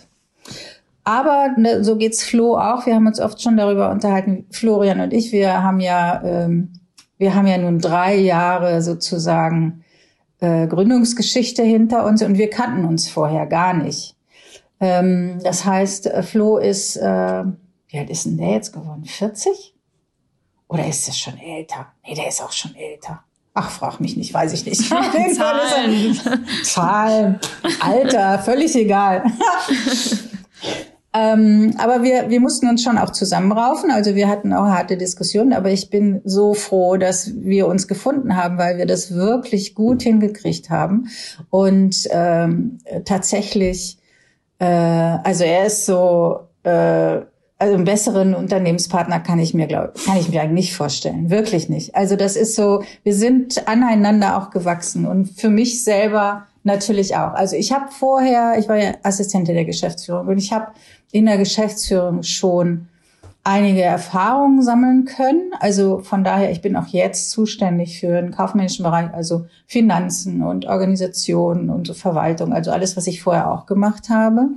Aber ne, so geht's Flo auch. Wir haben uns oft schon darüber unterhalten, Florian und ich. Wir haben ja, ähm, wir haben ja nun drei Jahre sozusagen äh, Gründungsgeschichte hinter uns und wir kannten uns vorher gar nicht. Ähm, das heißt, äh, Flo ist, äh, wie alt ist denn der jetzt geworden? 40? Oder ist er schon älter? Nee, der ist auch schon älter. Ach, frag mich nicht, weiß ich nicht. Zahlen. Zahlen, Alter, völlig egal. Ähm, aber wir, wir mussten uns schon auch zusammenraufen. Also wir hatten auch harte Diskussionen, aber ich bin so froh, dass wir uns gefunden haben, weil wir das wirklich gut hingekriegt haben. Und ähm, tatsächlich, äh, also er ist so, äh, also einen besseren Unternehmenspartner kann ich mir glaub, kann ich mir eigentlich nicht vorstellen, wirklich nicht. Also das ist so, wir sind aneinander auch gewachsen und für mich selber natürlich auch. Also ich habe vorher, ich war ja Assistentin der Geschäftsführung und ich habe in der Geschäftsführung schon einige Erfahrungen sammeln können. Also von daher, ich bin auch jetzt zuständig für den kaufmännischen Bereich, also Finanzen und Organisationen und Verwaltung, also alles, was ich vorher auch gemacht habe.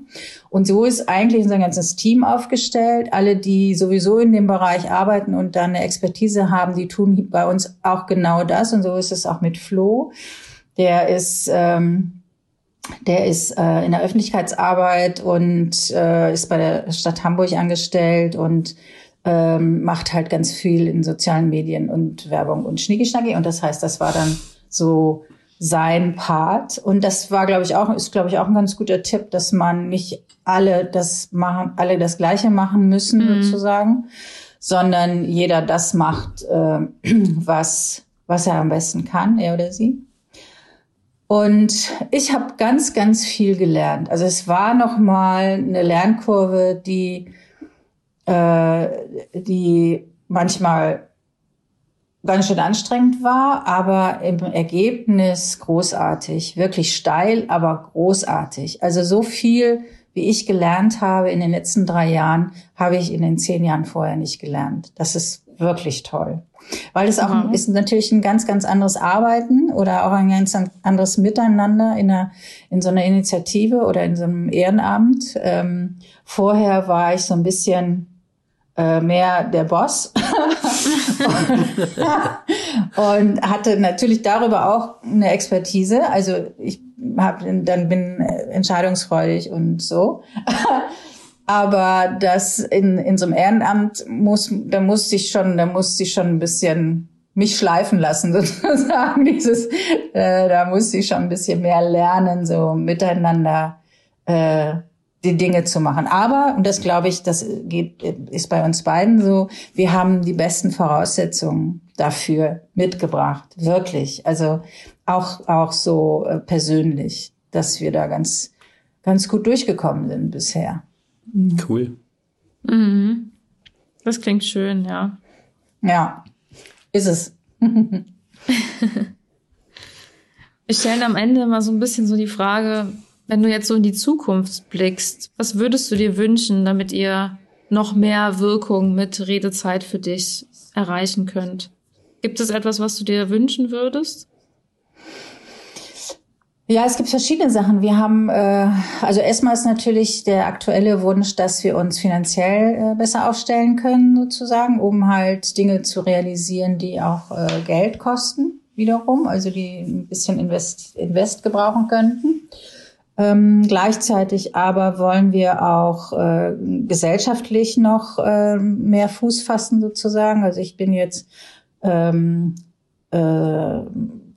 Und so ist eigentlich unser ganzes Team aufgestellt. Alle, die sowieso in dem Bereich arbeiten und dann eine Expertise haben, die tun bei uns auch genau das. Und so ist es auch mit Flo. Der ist ähm, der ist äh, in der Öffentlichkeitsarbeit und äh, ist bei der Stadt Hamburg angestellt und ähm, macht halt ganz viel in sozialen Medien und Werbung und Schnicki-Schnacki. Und das heißt, das war dann so sein Part. Und das war, glaube ich, auch, ist, glaube ich, auch ein ganz guter Tipp, dass man nicht alle das machen, alle das Gleiche machen müssen, mhm. sozusagen, sondern jeder das macht, äh, was, was er am besten kann, er oder sie. Und ich habe ganz, ganz viel gelernt. Also es war noch mal eine Lernkurve, die, äh, die manchmal ganz schön anstrengend war, aber im Ergebnis großartig, wirklich steil, aber großartig. Also so viel, wie ich gelernt habe in den letzten drei Jahren, habe ich in den zehn Jahren vorher nicht gelernt. Das ist wirklich toll. Weil es auch mhm. ist natürlich ein ganz, ganz anderes Arbeiten oder auch ein ganz anderes Miteinander in einer, in so einer Initiative oder in so einem Ehrenamt. Ähm, vorher war ich so ein bisschen äh, mehr der Boss und hatte natürlich darüber auch eine Expertise. Also ich hab, dann bin entscheidungsfreudig und so. Aber das in, in so einem Ehrenamt muss, da muss ich schon, da muss ich schon ein bisschen mich schleifen lassen, sozusagen. Dieses, äh, da muss ich schon ein bisschen mehr lernen, so miteinander äh, die Dinge zu machen. Aber, und das glaube ich, das geht, ist bei uns beiden so, wir haben die besten Voraussetzungen dafür mitgebracht. Wirklich. Also auch, auch so äh, persönlich, dass wir da ganz, ganz gut durchgekommen sind bisher. Cool. Mhm. Das klingt schön, ja. Ja, ist es. Wir stellen am Ende mal so ein bisschen so die Frage, wenn du jetzt so in die Zukunft blickst, was würdest du dir wünschen, damit ihr noch mehr Wirkung mit Redezeit für dich erreichen könnt? Gibt es etwas, was du dir wünschen würdest? Ja, es gibt verschiedene Sachen. Wir haben, äh, also erstmal ist natürlich der aktuelle Wunsch, dass wir uns finanziell äh, besser aufstellen können, sozusagen, um halt Dinge zu realisieren, die auch äh, Geld kosten, wiederum, also die ein bisschen Invest, Invest gebrauchen könnten. Ähm, gleichzeitig aber wollen wir auch äh, gesellschaftlich noch äh, mehr Fuß fassen, sozusagen. Also ich bin jetzt ähm, äh,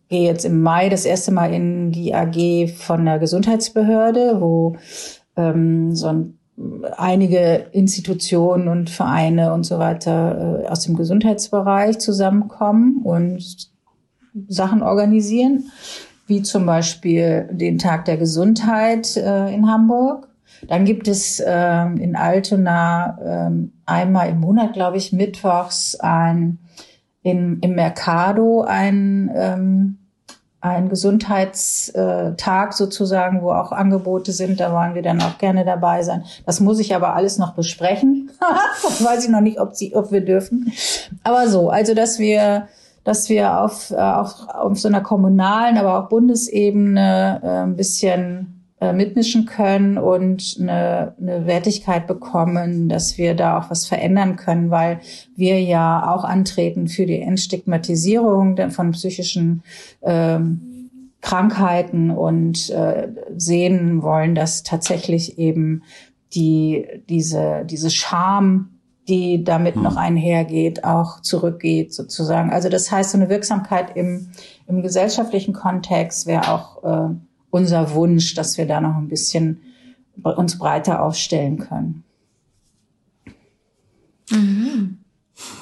gehe jetzt im Mai das erste Mal in die AG von der Gesundheitsbehörde, wo ähm, so ein, einige Institutionen und Vereine und so weiter äh, aus dem Gesundheitsbereich zusammenkommen und Sachen organisieren, wie zum Beispiel den Tag der Gesundheit äh, in Hamburg. Dann gibt es äh, in Altona äh, einmal im Monat, glaube ich, mittwochs ein in, im Mercado ein ähm, ein Gesundheitstag sozusagen, wo auch Angebote sind. Da wollen wir dann auch gerne dabei sein. Das muss ich aber alles noch besprechen. weiß ich noch nicht, ob, sie, ob wir dürfen. Aber so, also dass wir, dass wir auf, äh, auf, auf so einer kommunalen, aber auch Bundesebene äh, ein bisschen äh, mitmischen können und eine, eine Wertigkeit bekommen, dass wir da auch was verändern können, weil wir ja auch antreten für die Entstigmatisierung von psychischen ähm, Krankheiten und äh, sehen wollen, dass tatsächlich eben die, diese, diese Scham, die damit hm. noch einhergeht, auch zurückgeht sozusagen. Also das heißt, so eine Wirksamkeit im, im gesellschaftlichen Kontext wäre auch äh, unser Wunsch, dass wir da noch ein bisschen uns breiter aufstellen können.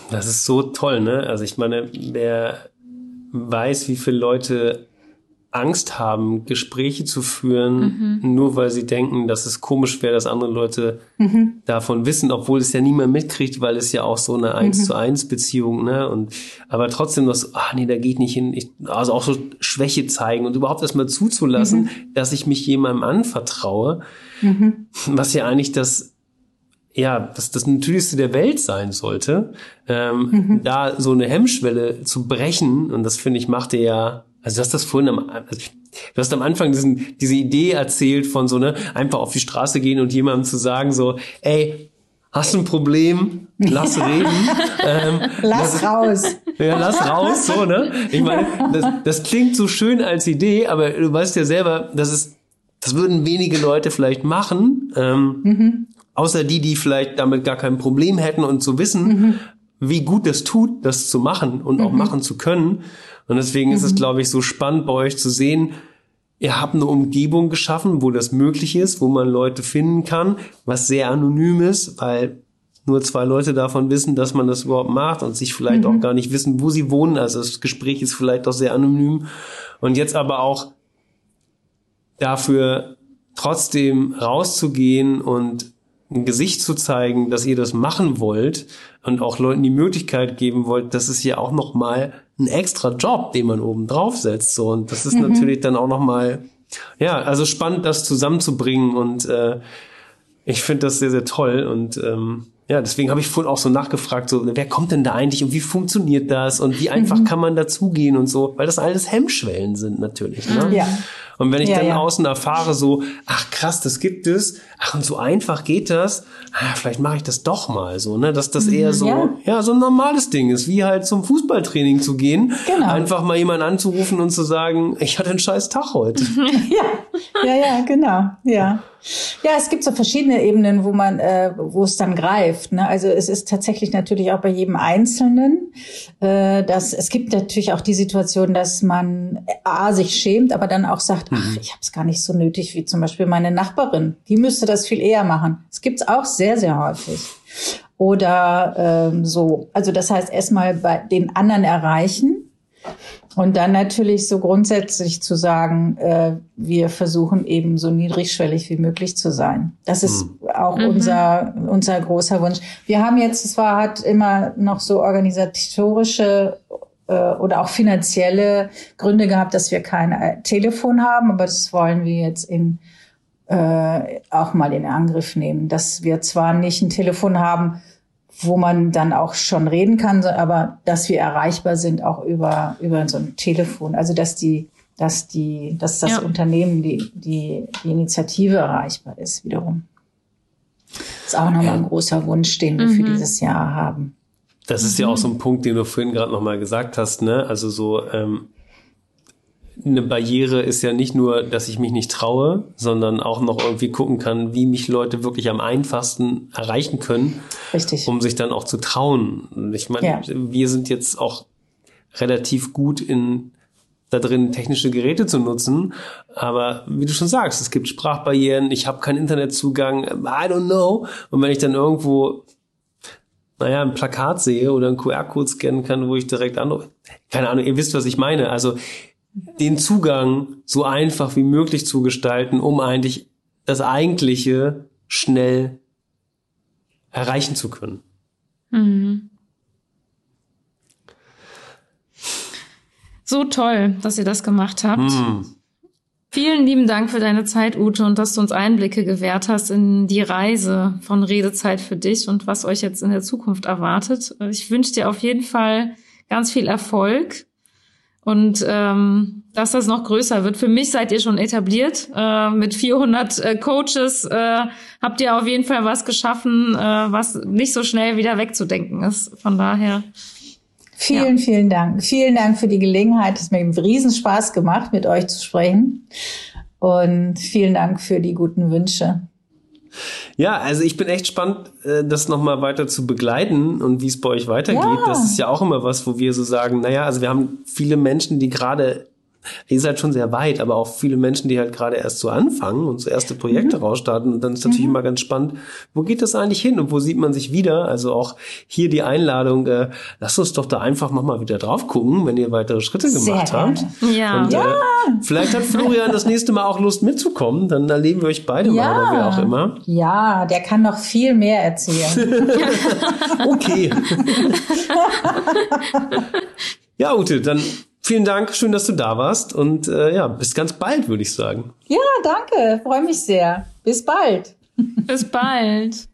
Das ist so toll, ne? Also ich meine, wer weiß, wie viele Leute Angst haben, Gespräche zu führen, mhm. nur weil sie denken, dass es komisch wäre, dass andere Leute mhm. davon wissen, obwohl es ja niemand mitkriegt, weil es ja auch so eine eins mhm. zu eins Beziehung, ne? Und aber trotzdem das, ach nee, da geht nicht hin. Ich, also auch so Schwäche zeigen und überhaupt erstmal zuzulassen, mhm. dass ich mich jemandem anvertraue, mhm. was ja eigentlich das ja, das das Natürlichste der Welt sein sollte, ähm, da so eine Hemmschwelle zu brechen und das finde ich machte ja also du hast das vorhin am, also du hast am Anfang diesen, diese Idee erzählt von so, ne, einfach auf die Straße gehen und jemandem zu sagen so, ey, hast du ein Problem? Lass reden. ähm, lass das, raus. Ja, lass raus, so, ne? Ich meine, das, das klingt so schön als Idee, aber du weißt ja selber, das ist, das würden wenige Leute vielleicht machen, ähm, mhm. außer die, die vielleicht damit gar kein Problem hätten und zu wissen, mhm. wie gut das tut, das zu machen und auch mhm. machen zu können. Und deswegen mhm. ist es, mhm. glaube ich, so spannend bei euch zu sehen, ihr habt eine Umgebung geschaffen, wo das möglich ist, wo man Leute finden kann, was sehr anonym ist, weil nur zwei Leute davon wissen, dass man das überhaupt macht und sich vielleicht mhm. auch gar nicht wissen, wo sie wohnen. Also das Gespräch ist vielleicht auch sehr anonym. Und jetzt aber auch dafür trotzdem rauszugehen und ein Gesicht zu zeigen, dass ihr das machen wollt und auch Leuten die Möglichkeit geben wollt, das ist ja auch noch mal ein extra Job, den man oben drauf setzt. So und das ist mhm. natürlich dann auch noch mal ja, also spannend, das zusammenzubringen und äh, ich finde das sehr sehr toll und ähm, ja, deswegen habe ich vorhin auch so nachgefragt, so, wer kommt denn da eigentlich und wie funktioniert das und wie einfach mhm. kann man dazugehen und so, weil das alles Hemmschwellen sind natürlich. Ne? Ja. Und wenn ich ja, dann ja. außen erfahre, so, ach krass, das gibt es, ach und so einfach geht das, ah, vielleicht mache ich das doch mal so, ne, dass das eher so, ja. ja. so ein normales Ding ist, wie halt zum Fußballtraining zu gehen, genau. einfach mal jemanden anzurufen und zu sagen, ich hatte einen scheiß Tag heute. ja, ja, ja, genau, ja. Ja, es gibt so verschiedene Ebenen, wo man, äh, wo es dann greift. Ne? Also es ist tatsächlich natürlich auch bei jedem Einzelnen, äh, dass es gibt natürlich auch die Situation, dass man a sich schämt, aber dann auch sagt, ach, mhm. ich habe es gar nicht so nötig wie zum Beispiel meine Nachbarin. Die müsste das viel eher machen. Es gibt's auch sehr, sehr häufig. Oder ähm, so. Also das heißt erstmal bei den anderen erreichen und dann natürlich so grundsätzlich zu sagen, äh, wir versuchen eben so niedrigschwellig wie möglich zu sein. Das ist mhm. auch mhm. unser, unser großer Wunsch. Wir haben jetzt, es war, hat immer noch so organisatorische äh, oder auch finanzielle Gründe gehabt, dass wir kein äh, Telefon haben, aber das wollen wir jetzt in äh, auch mal in Angriff nehmen, dass wir zwar nicht ein Telefon haben, wo man dann auch schon reden kann, aber dass wir erreichbar sind auch über, über so ein Telefon. Also dass die, dass die, dass das ja. Unternehmen, die, die, die Initiative erreichbar ist wiederum. Das ist auch nochmal ein großer Wunsch, den wir mhm. für dieses Jahr haben. Das ist ja auch so ein Punkt, den du vorhin gerade nochmal gesagt hast, ne? Also so, ähm, eine Barriere ist ja nicht nur, dass ich mich nicht traue, sondern auch noch irgendwie gucken kann, wie mich Leute wirklich am einfachsten erreichen können, Richtig. um sich dann auch zu trauen. Ich meine, ja. wir sind jetzt auch relativ gut in da drin technische Geräte zu nutzen. Aber wie du schon sagst, es gibt Sprachbarrieren, ich habe keinen Internetzugang, I don't know. Und wenn ich dann irgendwo naja, ein Plakat sehe oder einen QR-Code scannen kann, wo ich direkt anrufe. Keine Ahnung, ihr wisst, was ich meine. Also den Zugang so einfach wie möglich zu gestalten, um eigentlich das Eigentliche schnell erreichen zu können. Mhm. So toll, dass ihr das gemacht habt. Mhm. Vielen lieben Dank für deine Zeit, Ute, und dass du uns Einblicke gewährt hast in die Reise von Redezeit für dich und was euch jetzt in der Zukunft erwartet. Ich wünsche dir auf jeden Fall ganz viel Erfolg und ähm, dass das noch größer wird. Für mich seid ihr schon etabliert. Äh, mit 400 äh, Coaches äh, habt ihr auf jeden Fall was geschaffen, äh, was nicht so schnell wieder wegzudenken ist. Von daher. Vielen, ja. vielen Dank. Vielen Dank für die Gelegenheit. Es hat mir einen Riesenspaß gemacht, mit euch zu sprechen. Und vielen Dank für die guten Wünsche. Ja, also ich bin echt spannend, äh, das nochmal weiter zu begleiten und wie es bei euch weitergeht. Ja. Das ist ja auch immer was, wo wir so sagen, naja, also wir haben viele Menschen, die gerade ihr seid schon sehr weit, aber auch viele Menschen, die halt gerade erst so anfangen und so erste Projekte mhm. rausstarten. Und dann ist natürlich mhm. immer ganz spannend, wo geht das eigentlich hin und wo sieht man sich wieder? Also auch hier die Einladung, äh, lasst uns doch da einfach nochmal wieder drauf gucken, wenn ihr weitere Schritte gemacht sehr habt. Ja. Und, äh, ja. vielleicht hat Florian das nächste Mal auch Lust mitzukommen, dann erleben wir euch beide ja. mal oder wer auch immer. Ja, der kann noch viel mehr erzählen. okay. ja, Ute, dann Vielen Dank, schön, dass du da warst und äh, ja, bis ganz bald, würde ich sagen. Ja, danke, freue mich sehr. Bis bald. Bis bald.